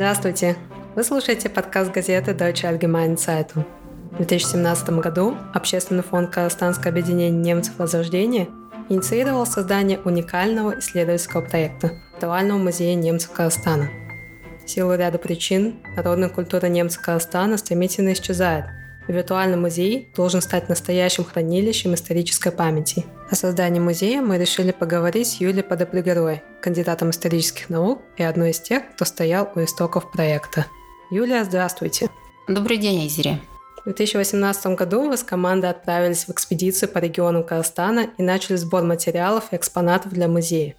Здравствуйте! Вы слушаете подкаст газеты Deutsche Allgemeine Zeitung. В 2017 году Общественный фонд Казахстанское объединение немцев Возрождения инициировал создание уникального исследовательского проекта Виртуального музея немцев Казахстана. В силу ряда причин народная культура немцев Казахстана стремительно исчезает – Виртуальный музей должен стать настоящим хранилищем исторической памяти. О создании музея мы решили поговорить с Юлией Подоплегерой, кандидатом исторических наук и одной из тех, кто стоял у истоков проекта. Юлия, здравствуйте. Добрый день, Айзери. В 2018 году вы с командой отправились в экспедицию по регионам Казахстана и начали сбор материалов и экспонатов для музея.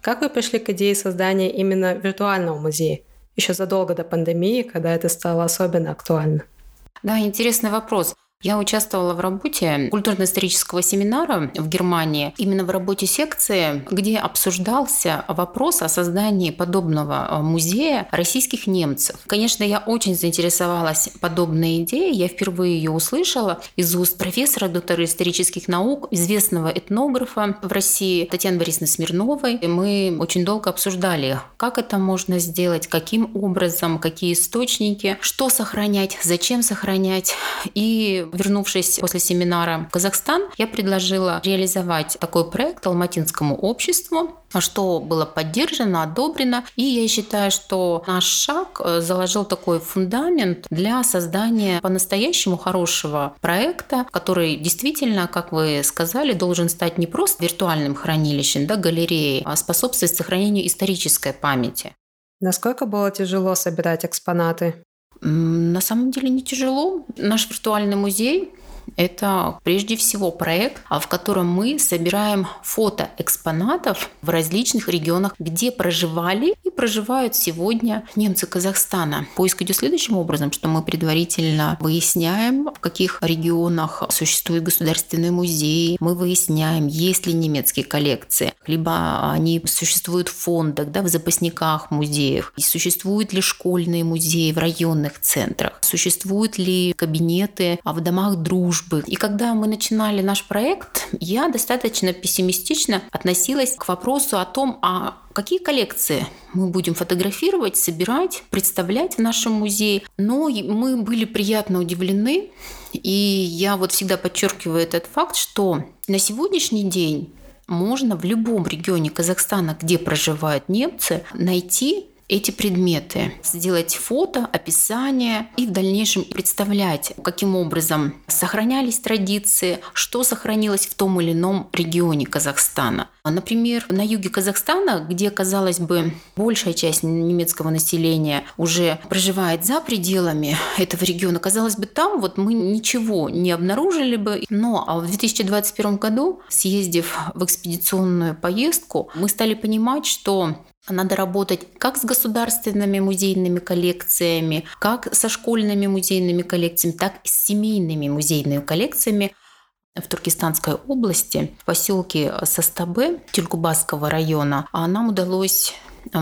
Как вы пришли к идее создания именно виртуального музея, еще задолго до пандемии, когда это стало особенно актуально? Да, интересный вопрос. Я участвовала в работе культурно-исторического семинара в Германии, именно в работе секции, где обсуждался вопрос о создании подобного э, музея российских немцев. Конечно, я очень заинтересовалась подобной идеей. Я впервые ее услышала из уст профессора, доктора исторических наук, известного этнографа в России Татьяны Борисовны Смирновой. И мы очень долго обсуждали, как это можно сделать, каким образом, какие источники, что сохранять, зачем сохранять. И вернувшись после семинара в Казахстан, я предложила реализовать такой проект Алматинскому обществу, что было поддержано, одобрено. И я считаю, что наш шаг э, заложил такой фундамент для создания по-настоящему хорошего проекта, который действительно, как вы сказали, должен стать не просто виртуальным хранилищем, да, галереей, а способствовать сохранению исторической памяти. Насколько было тяжело собирать экспонаты? На самом деле не тяжело. Наш виртуальный музей это прежде всего проект, а, в котором мы собираем фото экспонатов в различных регионах, где проживали и проживают сегодня немцы Казахстана. Поиск идет следующим образом, что мы предварительно выясняем, в каких регионах существует государственный музей, мы выясняем, есть ли немецкие коллекции, либо они существуют в фондах, да, в запасниках музеев, и существуют ли школьные музеи в районных центрах, существуют ли кабинеты в домах дружбы, дружбы. И когда мы начинали наш проект, я достаточно пессимистично относилась к вопросу о том, а какие коллекции мы будем фотографировать, собирать, представлять в нашем музее. Но мы были приятно удивлены, и я вот всегда подчеркиваю этот факт, что на сегодняшний день можно в любом регионе Казахстана, где проживают немцы, найти эти предметы, сделать фото, описание и в дальнейшем представлять, каким образом сохранялись традиции, что сохранилось в том или ином регионе Казахстана. Например, на юге Казахстана, где, казалось бы, большая часть немецкого населения уже проживает за пределами этого региона, казалось бы, там вот мы ничего не обнаружили бы. Но а в 2021 году, съездив в экспедиционную поездку, мы стали понимать, что надо работать как с государственными музейными коллекциями, как со школьными музейными коллекциями, так и с семейными музейными коллекциями в Туркестанской области, в поселке Состабе Тюлькубасского района. А нам удалось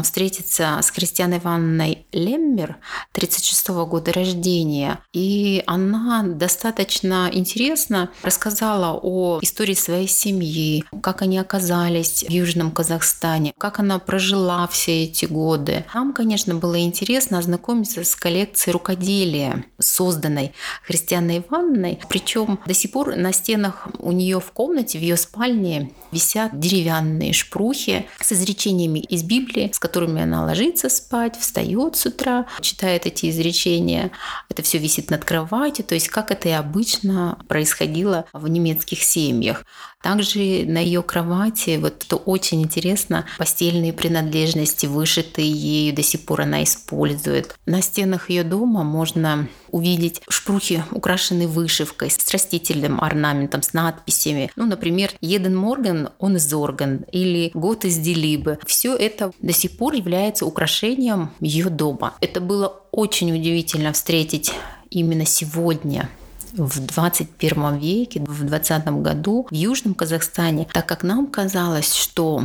встретиться с Кристианой Ивановной Леммер, 36 -го года рождения. И она достаточно интересно рассказала о истории своей семьи, как они оказались в Южном Казахстане, как она прожила все эти годы. Нам, конечно, было интересно ознакомиться с коллекцией рукоделия, созданной Христианой Ивановной. Причем до сих пор на стенах у нее в комнате, в ее спальне висят деревянные шпрухи с изречениями из Библии, с которыми она ложится спать, встает с утра, читает эти изречения. Это все висит над кроватью, то есть как это и обычно происходило в немецких семьях. Также на ее кровати, вот это очень интересно, постельные принадлежности, вышитые ею, до сих пор она использует. На стенах ее дома можно увидеть шпрухи, украшенные вышивкой, с растительным орнаментом, с надписями. Ну, например, Еден Морган, он из Орган, или Год из Делибы. Все это до сих пор является украшением ее дома. Это было очень удивительно встретить именно сегодня в 21 веке, в 20 году в Южном Казахстане, так как нам казалось, что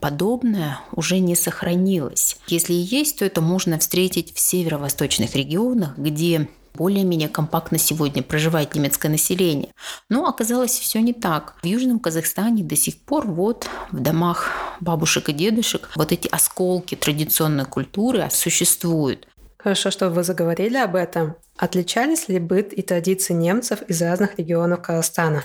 подобное уже не сохранилось. Если и есть, то это можно встретить в северо-восточных регионах, где более-менее компактно сегодня проживает немецкое население. Но оказалось все не так. В Южном Казахстане до сих пор вот в домах бабушек и дедушек вот эти осколки традиционной культуры существуют. Хорошо, что вы заговорили об этом. Отличались ли быт и традиции немцев из разных регионов Казахстана?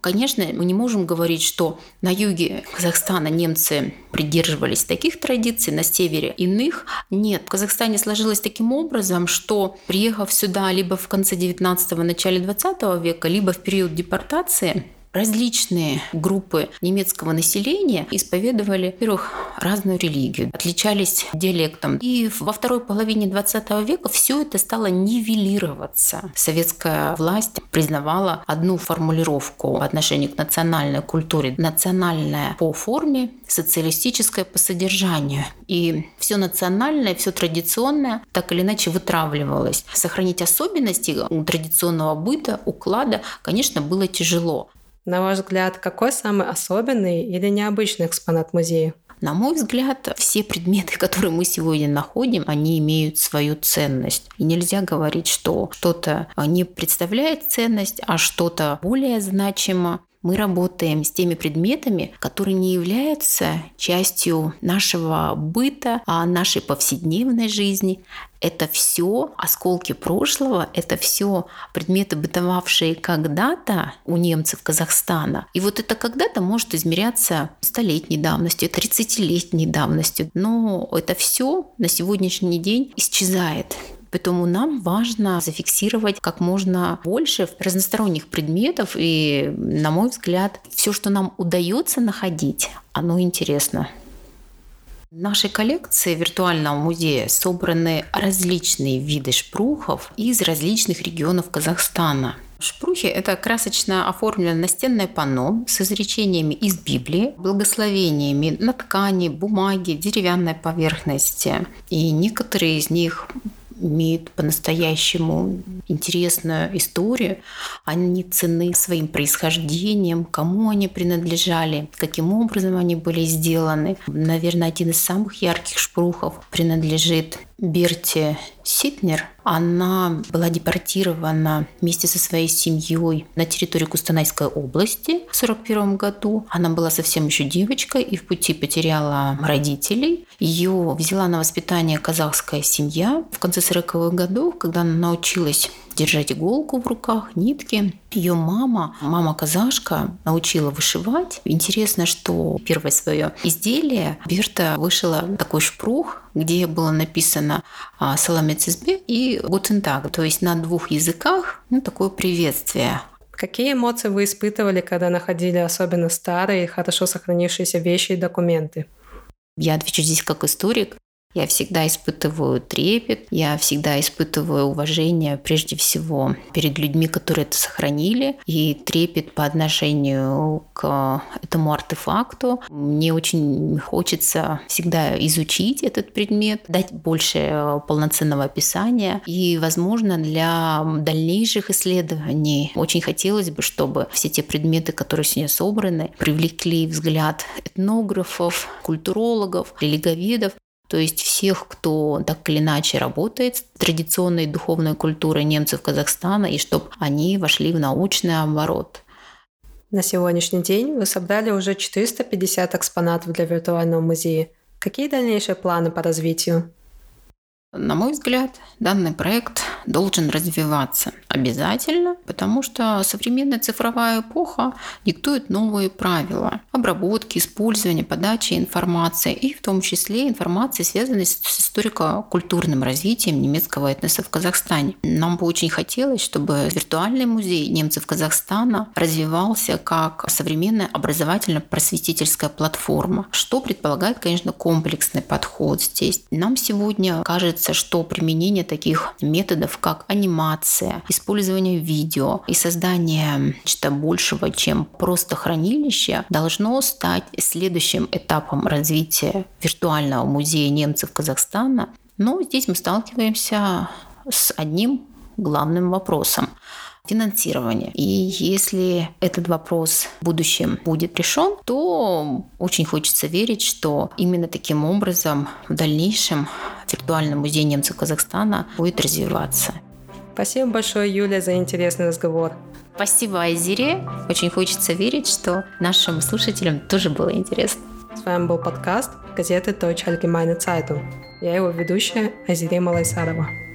Конечно, мы не можем говорить, что на юге Казахстана немцы придерживались таких традиций, на севере иных. Нет, в Казахстане сложилось таким образом, что приехав сюда либо в конце 19-го, начале 20 века, либо в период депортации, различные группы немецкого населения исповедовали, во-первых, разную религию, отличались диалектом. И во второй половине 20 века все это стало нивелироваться. Советская власть признавала одну формулировку в отношении к национальной культуре. Национальная по форме, социалистическая по содержанию. И все национальное, все традиционное так или иначе вытравливалось. Сохранить особенности традиционного быта, уклада, конечно, было тяжело. На ваш взгляд, какой самый особенный или необычный экспонат музея? На мой взгляд, все предметы, которые мы сегодня находим, они имеют свою ценность. И нельзя говорить, что что-то не представляет ценность, а что-то более значимо мы работаем с теми предметами, которые не являются частью нашего быта, а нашей повседневной жизни. Это все осколки прошлого, это все предметы, бытовавшие когда-то у немцев Казахстана. И вот это когда-то может измеряться столетней давностью, 30-летней давностью. Но это все на сегодняшний день исчезает. Поэтому нам важно зафиксировать как можно больше разносторонних предметов. И, на мой взгляд, все, что нам удается находить, оно интересно. В нашей коллекции виртуального музея собраны различные виды шпрухов из различных регионов Казахстана. Шпрухи – это красочно оформленное настенное панно с изречениями из Библии, благословениями на ткани, бумаге, деревянной поверхности. И некоторые из них имеют по-настоящему интересную историю. Они цены своим происхождением, кому они принадлежали, каким образом они были сделаны. Наверное, один из самых ярких шпрухов принадлежит Берти Ситнер, она была депортирована вместе со своей семьей на территорию Кустанайской области в 1941 году. Она была совсем еще девочкой и в пути потеряла родителей. Ее взяла на воспитание казахская семья в конце 40-х годов, когда она научилась держать иголку в руках, нитки. Ее мама, мама казашка, научила вышивать. Интересно, что первое свое изделие Берта вышила такой шпрух, где было написано а, «Саламецизбе» и «Гутентаг», то есть на двух языках ну, такое приветствие. Какие эмоции вы испытывали, когда находили особенно старые, хорошо сохранившиеся вещи и документы? Я отвечу здесь как историк. Я всегда испытываю трепет, я всегда испытываю уважение прежде всего перед людьми, которые это сохранили, и трепет по отношению к этому артефакту. Мне очень хочется всегда изучить этот предмет, дать больше полноценного описания, и, возможно, для дальнейших исследований очень хотелось бы, чтобы все те предметы, которые сегодня собраны, привлекли взгляд этнографов, культурологов, религоведов то есть всех, кто так или иначе работает с традиционной духовной культурой немцев Казахстана, и чтобы они вошли в научный оборот. На сегодняшний день вы собрали уже 450 экспонатов для виртуального музея. Какие дальнейшие планы по развитию? На мой взгляд, данный проект должен развиваться обязательно, потому что современная цифровая эпоха диктует новые правила обработки, использования, подачи информации и в том числе информации, связанной с историко-культурным развитием немецкого этноса в Казахстане. Нам бы очень хотелось, чтобы виртуальный музей немцев Казахстана развивался как современная образовательно-просветительская платформа, что предполагает, конечно, комплексный подход здесь. Нам сегодня кажется, кажется, что применение таких методов, как анимация, использование видео и создание чего-то большего, чем просто хранилище, должно стать следующим этапом развития виртуального музея немцев Казахстана. Но здесь мы сталкиваемся с одним главным вопросом финансирования. И если этот вопрос в будущем будет решен, то очень хочется верить, что именно таким образом в дальнейшем виртуальный музей немцев Казахстана будет развиваться. Спасибо большое, Юля, за интересный разговор. Спасибо, Айзире. Очень хочется верить, что нашим слушателям тоже было интересно. С вами был подкаст газеты Deutsche Allgemeine Zeitung. Я его ведущая Азире Малайсарова.